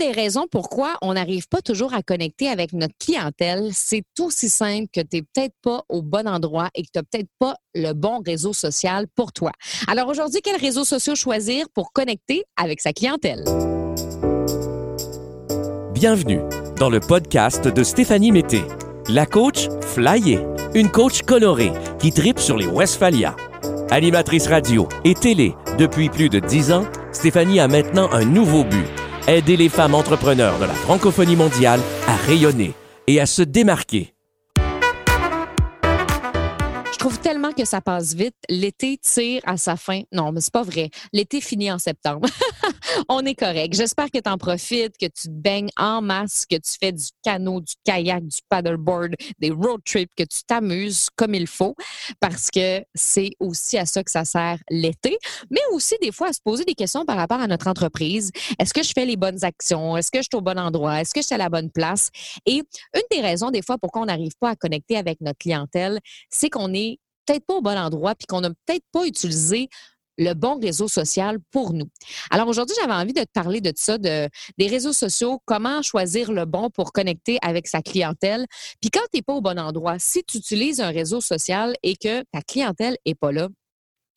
des raisons pourquoi on n'arrive pas toujours à connecter avec notre clientèle, c'est aussi simple que tu n'es peut-être pas au bon endroit et que tu n'as peut-être pas le bon réseau social pour toi. Alors aujourd'hui, quels réseaux sociaux choisir pour connecter avec sa clientèle? Bienvenue dans le podcast de Stéphanie Mété, la coach flyée, une coach colorée qui tripe sur les Westphalia. Animatrice radio et télé depuis plus de dix ans, Stéphanie a maintenant un nouveau but aider les femmes entrepreneurs de la francophonie mondiale à rayonner et à se démarquer trouve tellement que ça passe vite. L'été tire à sa fin. Non, mais c'est pas vrai. L'été finit en septembre. On est correct. J'espère que tu en profites, que tu baignes en masse, que tu fais du canot, du kayak, du paddleboard, des road trips, que tu t'amuses comme il faut, parce que c'est aussi à ça que ça sert l'été, mais aussi des fois à se poser des questions par rapport à notre entreprise. Est-ce que je fais les bonnes actions? Est-ce que je suis au bon endroit? Est-ce que je suis à la bonne place? Et une des raisons des fois pourquoi on n'arrive pas à connecter avec notre clientèle, c'est qu'on est peut-être pas au bon endroit, puis qu'on n'a peut-être pas utilisé le bon réseau social pour nous. Alors aujourd'hui, j'avais envie de te parler de ça, de, des réseaux sociaux, comment choisir le bon pour connecter avec sa clientèle. Puis quand tu n'es pas au bon endroit, si tu utilises un réseau social et que ta clientèle n'est pas là,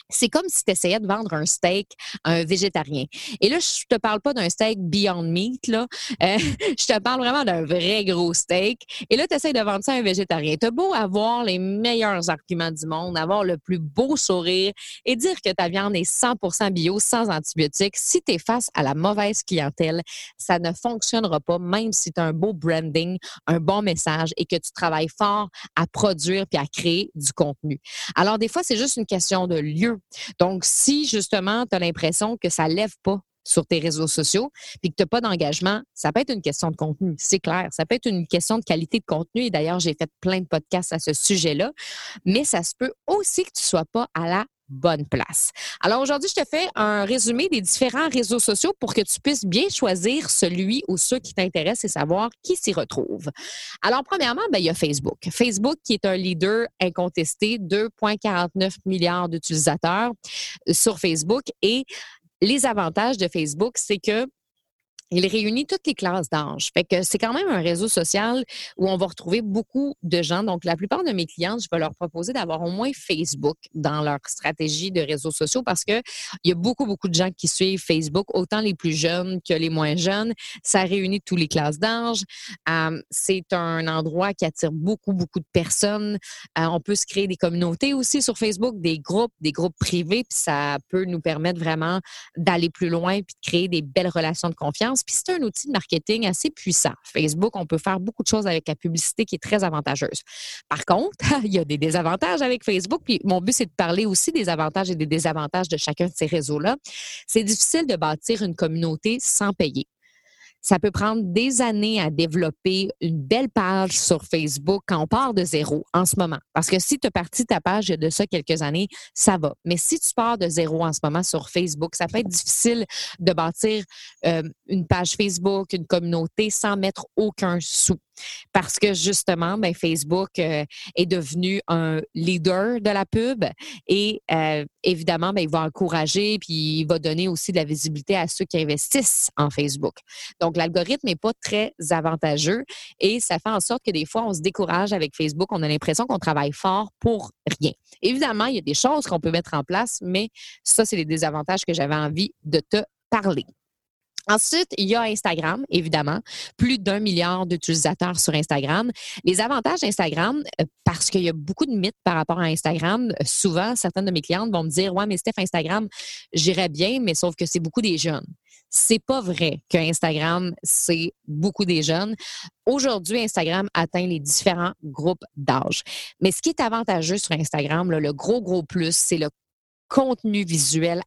c'est comme si tu essayais de vendre un steak à un végétarien. Et là, je te parle pas d'un steak Beyond Meat, là. Euh, je te parle vraiment d'un vrai gros steak. Et là, tu essaies de vendre ça à un végétarien. Tu beau avoir les meilleurs arguments du monde, avoir le plus beau sourire et dire que ta viande est 100% bio, sans antibiotiques. Si tu es face à la mauvaise clientèle, ça ne fonctionnera pas, même si tu as un beau branding, un bon message et que tu travailles fort à produire puis à créer du contenu. Alors, des fois, c'est juste une question de lieu donc, si justement, tu as l'impression que ça ne lève pas sur tes réseaux sociaux, puis que tu n'as pas d'engagement, ça peut être une question de contenu, c'est clair. Ça peut être une question de qualité de contenu. Et d'ailleurs, j'ai fait plein de podcasts à ce sujet-là. Mais ça se peut aussi que tu ne sois pas à la bonne place. Alors aujourd'hui, je te fais un résumé des différents réseaux sociaux pour que tu puisses bien choisir celui ou ceux qui t'intéressent et savoir qui s'y retrouve. Alors premièrement, ben, il y a Facebook. Facebook qui est un leader incontesté, 2,49 milliards d'utilisateurs sur Facebook et les avantages de Facebook, c'est que il réunit toutes les classes d'âge. Fait que c'est quand même un réseau social où on va retrouver beaucoup de gens. Donc, la plupart de mes clientes, je vais leur proposer d'avoir au moins Facebook dans leur stratégie de réseaux sociaux parce que il y a beaucoup, beaucoup de gens qui suivent Facebook, autant les plus jeunes que les moins jeunes. Ça réunit toutes les classes d'âge. Euh, c'est un endroit qui attire beaucoup, beaucoup de personnes. Euh, on peut se créer des communautés aussi sur Facebook, des groupes, des groupes privés, puis ça peut nous permettre vraiment d'aller plus loin puis de créer des belles relations de confiance. Puis c'est un outil de marketing assez puissant. Facebook, on peut faire beaucoup de choses avec la publicité qui est très avantageuse. Par contre, il y a des désavantages avec Facebook. Puis mon but, c'est de parler aussi des avantages et des désavantages de chacun de ces réseaux-là. C'est difficile de bâtir une communauté sans payer. Ça peut prendre des années à développer une belle page sur Facebook quand on part de zéro en ce moment. Parce que si tu as parti ta page il y a de ça quelques années, ça va. Mais si tu pars de zéro en ce moment sur Facebook, ça peut être difficile de bâtir euh, une page Facebook, une communauté sans mettre aucun sou parce que justement, ben, Facebook euh, est devenu un leader de la pub et euh, évidemment, ben, il va encourager puis il va donner aussi de la visibilité à ceux qui investissent en Facebook. Donc, l'algorithme n'est pas très avantageux et ça fait en sorte que des fois, on se décourage avec Facebook. On a l'impression qu'on travaille fort pour rien. Évidemment, il y a des choses qu'on peut mettre en place, mais ça, c'est les désavantages que j'avais envie de te parler. Ensuite, il y a Instagram, évidemment. Plus d'un milliard d'utilisateurs sur Instagram. Les avantages d'Instagram, euh, parce qu'il y a beaucoup de mythes par rapport à Instagram, souvent, certaines de mes clientes vont me dire Ouais, mais Steph, Instagram, j'irais bien, mais sauf que c'est beaucoup des jeunes. C'est pas vrai que Instagram, c'est beaucoup des jeunes. Aujourd'hui, Instagram atteint les différents groupes d'âge. Mais ce qui est avantageux sur Instagram, le gros, gros plus, c'est le contenu visuel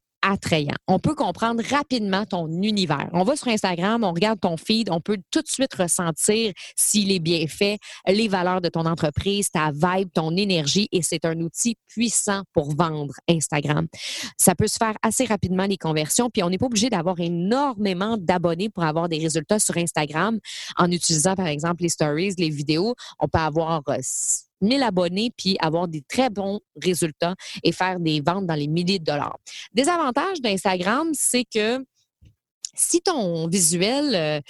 On peut comprendre rapidement ton univers. On va sur Instagram, on regarde ton feed, on peut tout de suite ressentir s'il est bien fait, les valeurs de ton entreprise, ta vibe, ton énergie et c'est un outil puissant pour vendre Instagram. Ça peut se faire assez rapidement les conversions puis on n'est pas obligé d'avoir énormément d'abonnés pour avoir des résultats sur Instagram en utilisant par exemple les stories, les vidéos. On peut avoir euh, 1000 abonnés puis avoir des très bons résultats et faire des ventes dans les milliers de dollars. Des avantages d'Instagram, c'est que Si ton visuel euh,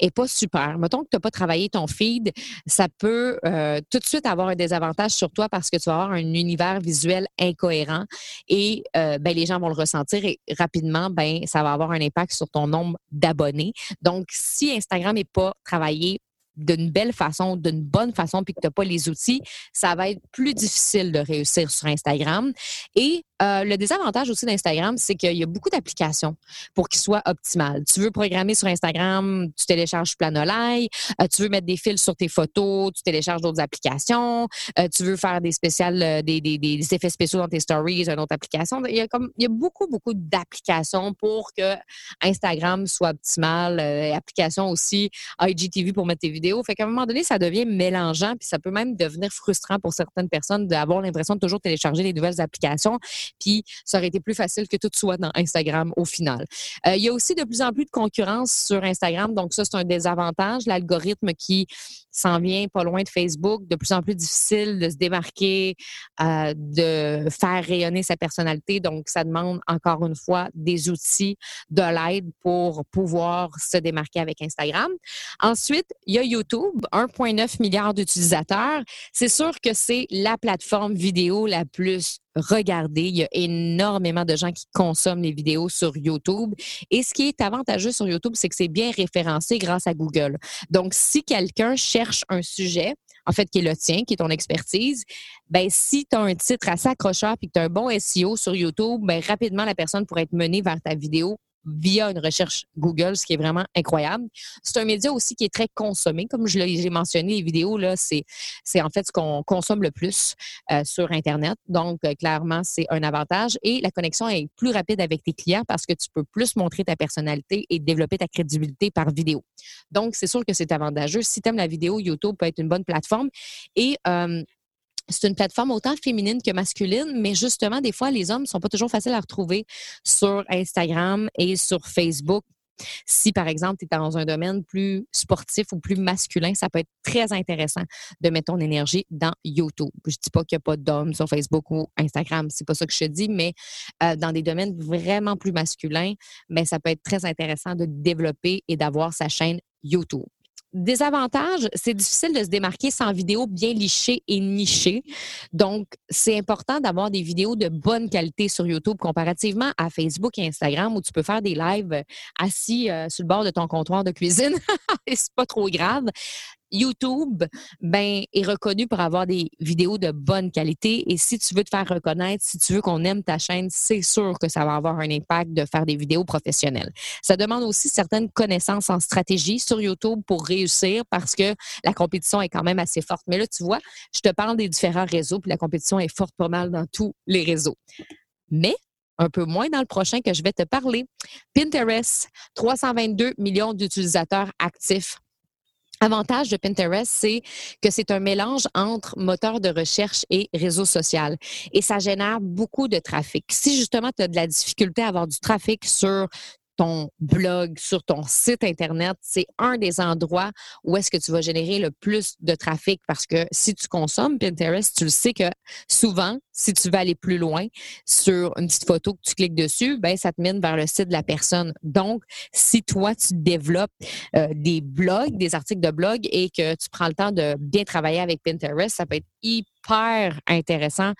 est pas super. Mettons que tu n'as pas travaillé ton feed, ça peut euh, tout de suite avoir un désavantage sur toi parce que tu vas avoir un univers visuel incohérent et euh, ben, les gens vont le ressentir et rapidement, ben, ça va avoir un impact sur ton nombre d'abonnés. Donc, si Instagram n'est pas travaillé d'une belle façon, d'une bonne façon, puis que tu n'as pas les outils, ça va être plus difficile de réussir sur Instagram. Et euh, le désavantage aussi d'Instagram, c'est qu'il y a beaucoup d'applications pour qu'il soit optimal. Tu veux programmer sur Instagram, tu télécharges Planolai. Euh, tu veux mettre des fils sur tes photos, tu télécharges d'autres applications. Euh, tu veux faire des spéciales, des, effets spéciaux dans tes stories, une autre application. Il y a, comme, il y a beaucoup, beaucoup d'applications pour que Instagram soit optimal. applications aussi, IGTV pour mettre tes vidéos. Fait qu'à un moment donné, ça devient mélangeant, puis ça peut même devenir frustrant pour certaines personnes d'avoir l'impression de toujours télécharger les nouvelles applications puis ça aurait été plus facile que tout soit dans Instagram au final. Euh, il y a aussi de plus en plus de concurrence sur Instagram, donc ça, c'est un désavantage. L'algorithme qui s'en vient pas loin de Facebook, de plus en plus difficile de se démarquer, euh, de faire rayonner sa personnalité. Donc, ça demande encore une fois des outils, de l'aide pour pouvoir se démarquer avec Instagram. Ensuite, il y a YouTube, 1,9 milliard d'utilisateurs. C'est sûr que c'est la plateforme vidéo la plus regardée. Il y a énormément de gens qui consomment les vidéos sur YouTube. Et ce qui est avantageux sur YouTube, c'est que c'est bien référencé grâce à Google. Donc, si quelqu'un cherche un sujet, en fait, qui le tien, qui est ton expertise, ben si tu as un titre assez accrocheur et que tu as un bon SEO sur YouTube, ben rapidement, la personne pourrait être menée vers ta vidéo via une recherche Google, ce qui est vraiment incroyable. C'est un média aussi qui est très consommé. Comme je l'ai mentionné, les vidéos, là, c'est, en fait ce qu'on consomme le plus euh, sur Internet. Donc, euh, clairement, c'est un avantage. Et la connexion est plus rapide avec tes clients parce que tu peux plus montrer ta personnalité et développer ta crédibilité par vidéo. Donc, c'est sûr que c'est avantageux. Si tu aimes la vidéo, YouTube peut être une bonne plateforme. Et euh, c'est une plateforme autant féminine que masculine, mais justement, des fois, les hommes ne sont pas toujours faciles à retrouver sur Instagram et sur Facebook. Si, par exemple, tu es dans un domaine plus sportif ou plus masculin, ça peut être très intéressant de mettre ton énergie dans YouTube. Je ne dis pas qu'il n'y a pas d'hommes sur Facebook ou Instagram, c'est pas ça que je te dis, mais euh, dans des domaines vraiment plus masculins, mais ça peut être très intéressant de développer et d'avoir sa chaîne YouTube. Désavantage, c'est difficile de se démarquer sans vidéo bien lichée et nichée. Donc, c'est important d'avoir des vidéos de bonne qualité sur YouTube comparativement à Facebook et Instagram où tu peux faire des lives assis euh, sur le bord de ton comptoir de cuisine et c'est pas trop grave. YouTube ben, est reconnu pour avoir des vidéos de bonne qualité. Et si tu veux te faire reconnaître, si tu veux qu'on aime ta chaîne, c'est sûr que ça va avoir un impact de faire des vidéos professionnelles. Ça demande aussi certaines connaissances en stratégie sur YouTube pour réussir parce que la compétition est quand même assez forte. Mais là, tu vois, je te parle des différents réseaux, puis la compétition est forte pas mal dans tous les réseaux. Mais un peu moins dans le prochain que je vais te parler. Pinterest, 322 millions d'utilisateurs actifs Avantage de Pinterest, c'est que c'est un mélange entre moteur de recherche et réseau social. Et ça génère beaucoup de trafic. Si justement tu as de la difficulté à avoir du trafic sur ton blog, sur ton site Internet, c'est un des endroits où est-ce que tu vas générer le plus de trafic parce que si tu consommes Pinterest, tu le sais que souvent, si tu veux aller plus loin sur une petite photo que tu cliques dessus, ben ça te mène vers le site de la personne. Donc, si toi, tu développes euh, des blogs, des articles de blog et que tu prends le temps de bien travailler avec Pinterest, ça peut être hyper intéressant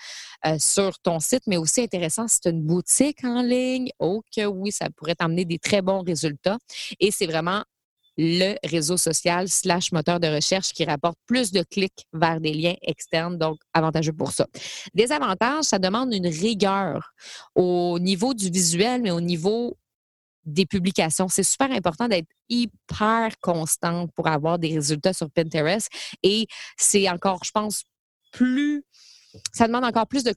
euh, sur ton site, mais aussi intéressant si tu une boutique en ligne. Oh que oui, ça pourrait t'amener des très bons résultats. Et c'est vraiment le réseau social slash moteur de recherche qui rapporte plus de clics vers des liens externes, donc avantageux pour ça. Des avantages, ça demande une rigueur au niveau du visuel, mais au niveau des publications. C'est super important d'être hyper constant pour avoir des résultats sur Pinterest. Et c'est encore, je pense, plus, ça demande encore plus de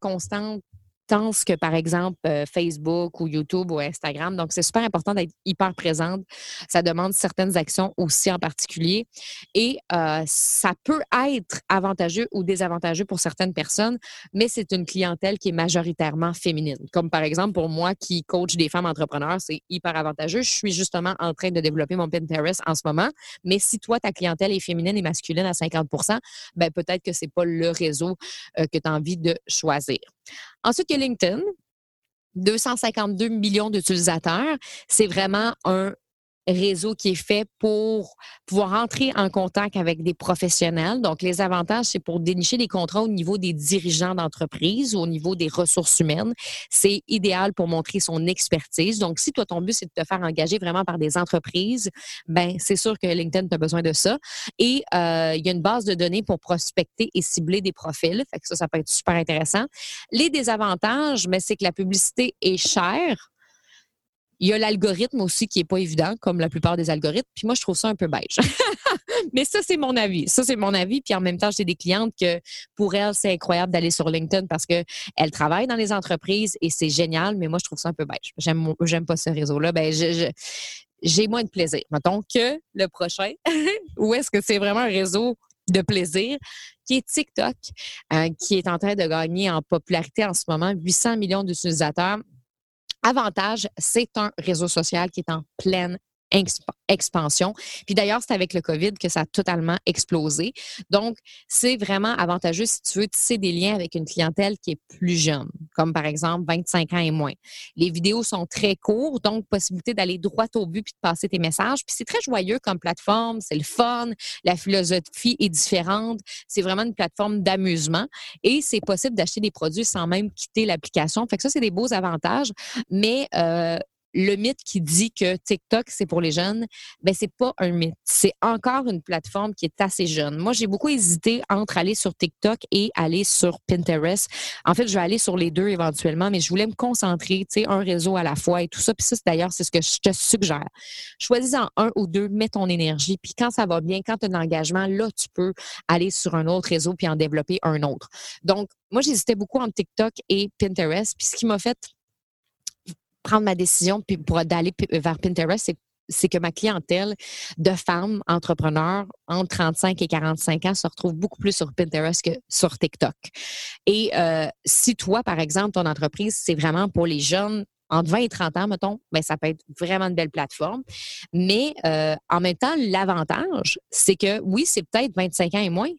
que, par exemple, euh, Facebook ou YouTube ou Instagram. Donc, c'est super important d'être hyper présente. Ça demande certaines actions aussi en particulier. Et euh, ça peut être avantageux ou désavantageux pour certaines personnes, mais c'est une clientèle qui est majoritairement féminine. Comme par exemple, pour moi qui coach des femmes entrepreneurs, c'est hyper avantageux. Je suis justement en train de développer mon Pinterest en ce moment. Mais si toi, ta clientèle est féminine et masculine à 50% ben peut-être que c'est pas le réseau euh, que tu as envie de choisir. Ensuite, il y a LinkedIn. 252 millions d'utilisateurs. C'est vraiment un réseau qui est fait pour pouvoir entrer en contact avec des professionnels. Donc, les avantages, c'est pour dénicher des contrats au niveau des dirigeants d'entreprise, au niveau des ressources humaines. C'est idéal pour montrer son expertise. Donc, si toi, ton but, c'est de te faire engager vraiment par des entreprises, ben c'est sûr que LinkedIn a besoin de ça. Et euh, il y a une base de données pour prospecter et cibler des profils. Ça, ça peut être super intéressant. Les désavantages, mais ben, c'est que la publicité est chère il y a l'algorithme aussi qui est pas évident, comme la plupart des algorithmes. Puis moi, je trouve ça un peu beige. Mais ça, c'est mon avis. Ça, c'est mon avis. Puis en même temps, j'ai des clientes que pour elles, c'est incroyable d'aller sur LinkedIn parce qu'elles travaillent dans les entreprises et c'est génial. Mais moi, je trouve ça un peu beige. J'aime, j'aime pas ce réseau-là. Ben, j'ai moins de plaisir. Mettons que le prochain, où est-ce que c'est vraiment un réseau de plaisir, qui est TikTok, euh, qui est en train de gagner en popularité en ce moment, 800 millions d'utilisateurs. Avantage, c'est un réseau social qui est en pleine expansion. Puis d'ailleurs, c'est avec le COVID que ça a totalement explosé. Donc, c'est vraiment avantageux si tu veux tisser des liens avec une clientèle qui est plus jeune, comme par exemple 25 ans et moins. Les vidéos sont très courtes, donc possibilité d'aller droit au but puis de passer tes messages. Puis c'est très joyeux comme plateforme, c'est le fun, la philosophie est différente, c'est vraiment une plateforme d'amusement et c'est possible d'acheter des produits sans même quitter l'application. Fait que ça, c'est des beaux avantages, mais euh, le mythe qui dit que TikTok, c'est pour les jeunes, ben c'est pas un mythe. C'est encore une plateforme qui est assez jeune. Moi, j'ai beaucoup hésité entre aller sur TikTok et aller sur Pinterest. En fait, je vais aller sur les deux éventuellement, mais je voulais me concentrer, tu sais, un réseau à la fois et tout ça. Puis ça, d'ailleurs, c'est ce que je te suggère. Choisis-en un ou deux, mets ton énergie. Puis quand ça va bien, quand tu as un engagement, là, tu peux aller sur un autre réseau puis en développer un autre. Donc, moi, j'hésitais beaucoup entre TikTok et Pinterest. Puis ce qui m'a fait prendre ma décision puis pour d'aller vers Pinterest, c'est que ma clientèle de femmes entrepreneurs entre 35 et 45 ans se retrouve beaucoup plus sur Pinterest que sur TikTok. Et euh, si toi, par exemple, ton entreprise, c'est vraiment pour les jeunes entre 20 et 30 ans, mettons, ben, ça peut être vraiment une belle plateforme. Mais euh, en même temps, l'avantage, c'est que oui, c'est peut-être 25 ans et moins,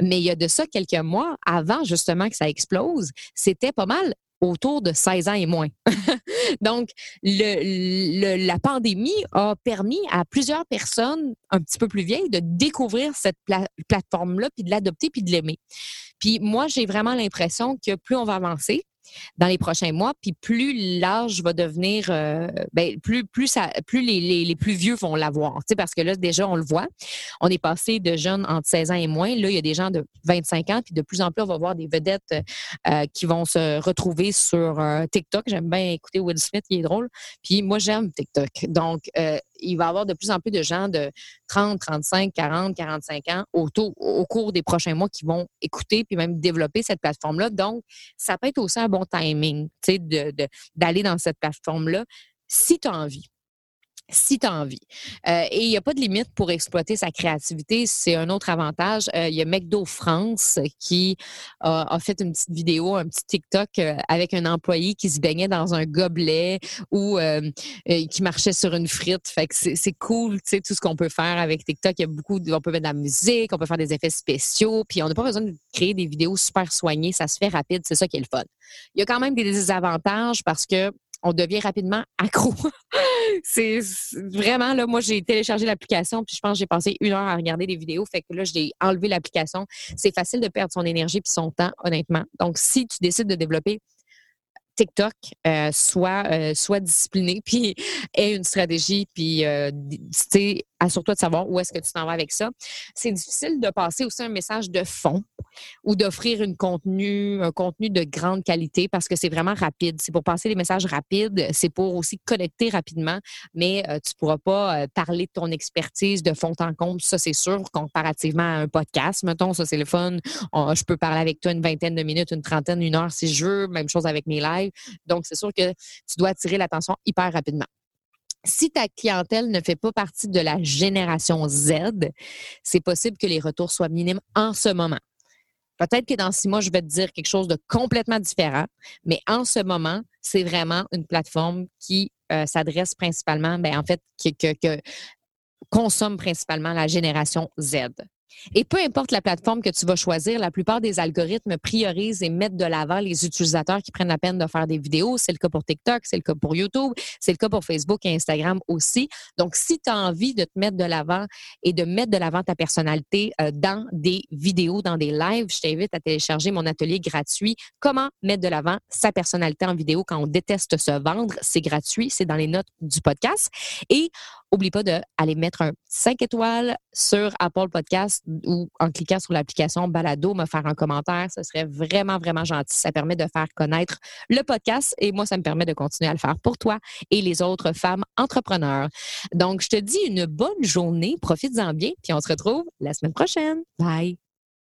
mais il y a de ça quelques mois, avant justement que ça explose, c'était pas mal autour de 16 ans et moins. Donc, le, la pandémie a permis à plusieurs personnes un petit peu plus vieilles de découvrir cette plateforme-là, puis de l'adopter, puis de l'aimer. Puis moi, j'ai vraiment l'impression que plus on va avancer, dans les prochains mois, puis plus l'âge va devenir, euh, ben, plus plus ça, plus les, les, plus vieux vont l'avoir, parce que là déjà on le voit, on est passé de jeunes entre 16 ans et moins, là il y a des gens de 25 ans, puis de plus en plus on va voir des vedettes euh, qui vont se retrouver sur euh, TikTok. J'aime bien écouter Will Smith, il est drôle, puis moi j'aime TikTok, donc il va y avoir de plus en plus de gens de 30, 35, 40, 45 ans au cours des prochains mois qui vont écouter puis même développer cette plateforme-là. Donc, ça peut être aussi un bon timing, tu sais, d'aller dans cette plateforme-là si tu as envie si tu as envie. Euh, et il n'y a pas de limite pour exploiter sa créativité. C'est un autre avantage. Euh, il y a McDo France qui a, fait une petite vidéo, un petit TikTok euh, avec un employé qui se baignait dans un gobelet ou qui marchait sur une frite. Fait que c'est cool, tu sais, tout ce qu'on peut faire avec TikTok. Il y a beaucoup, on peut mettre de la musique, on peut faire des effets spéciaux, puis on n'a pas besoin de créer des vidéos super soignées. Ça se fait rapide, c'est ça qui est le fun. Il y a quand même des désavantages parce que on devient rapidement accro. c'est vraiment, là, moi, j'ai téléchargé l'application, puis je pense que j'ai passé une heure à regarder des vidéos. Fait que là, j'ai enlevé l'application. C'est facile de perdre son énergie puis son temps, honnêtement. Donc, si tu décides de développer TikTok euh, soit, euh, soit discipliné, puis ait une stratégie, puis euh, assure-toi de savoir où est-ce que tu t'en vas avec ça. C'est difficile de passer aussi un message de fond ou d'offrir une contenu, un contenu de grande qualité parce que c'est vraiment rapide. C'est pour passer des messages rapides, c'est pour aussi connecter rapidement, mais euh, tu ne pourras pas euh, parler de ton expertise de fond en comble, ça c'est sûr, comparativement à un podcast, mettons, ça c'est le fun. je peux parler avec toi une vingtaine de minutes, une trentaine, une heure si je veux, même chose avec mes lives. Donc c'est sûr que tu dois attirer l'attention hyper rapidement si ta clientèle ne fait pas partie de la génération Z, c'est possible que les retours soient minimes en ce moment. Peut-être que dans six mois, je vais te dire quelque chose de complètement différent, mais en ce moment, c'est vraiment une plateforme qui euh, s'adresse principalement, ben, en fait, qui, que, consomme principalement la génération Z. Et peu importe la plateforme que tu vas choisir, la plupart des algorithmes priorisent et mettent de l'avant les utilisateurs qui prennent la peine de faire des vidéos. C'est le cas pour TikTok, c'est le cas pour YouTube, c'est le cas pour Facebook et Instagram aussi. Donc, si tu as envie de te mettre de l'avant et de mettre de l'avant ta personnalité euh, dans des vidéos, dans des lives, je t'invite à télécharger mon atelier gratuit. Comment mettre de l'avant sa personnalité en vidéo quand on déteste se vendre? C'est gratuit, c'est dans les notes du podcast. Et Oublie pas d'aller mettre un 5 étoiles sur Apple Podcast ou en cliquant sur l'application Balado, me faire un commentaire. Ce serait vraiment, vraiment gentil. Ça permet de faire connaître le podcast et moi, ça me permet de continuer à le faire pour toi et les autres femmes entrepreneurs. Donc, je te dis une bonne journée. Profites-en bien, puis on se retrouve la semaine prochaine. Bye.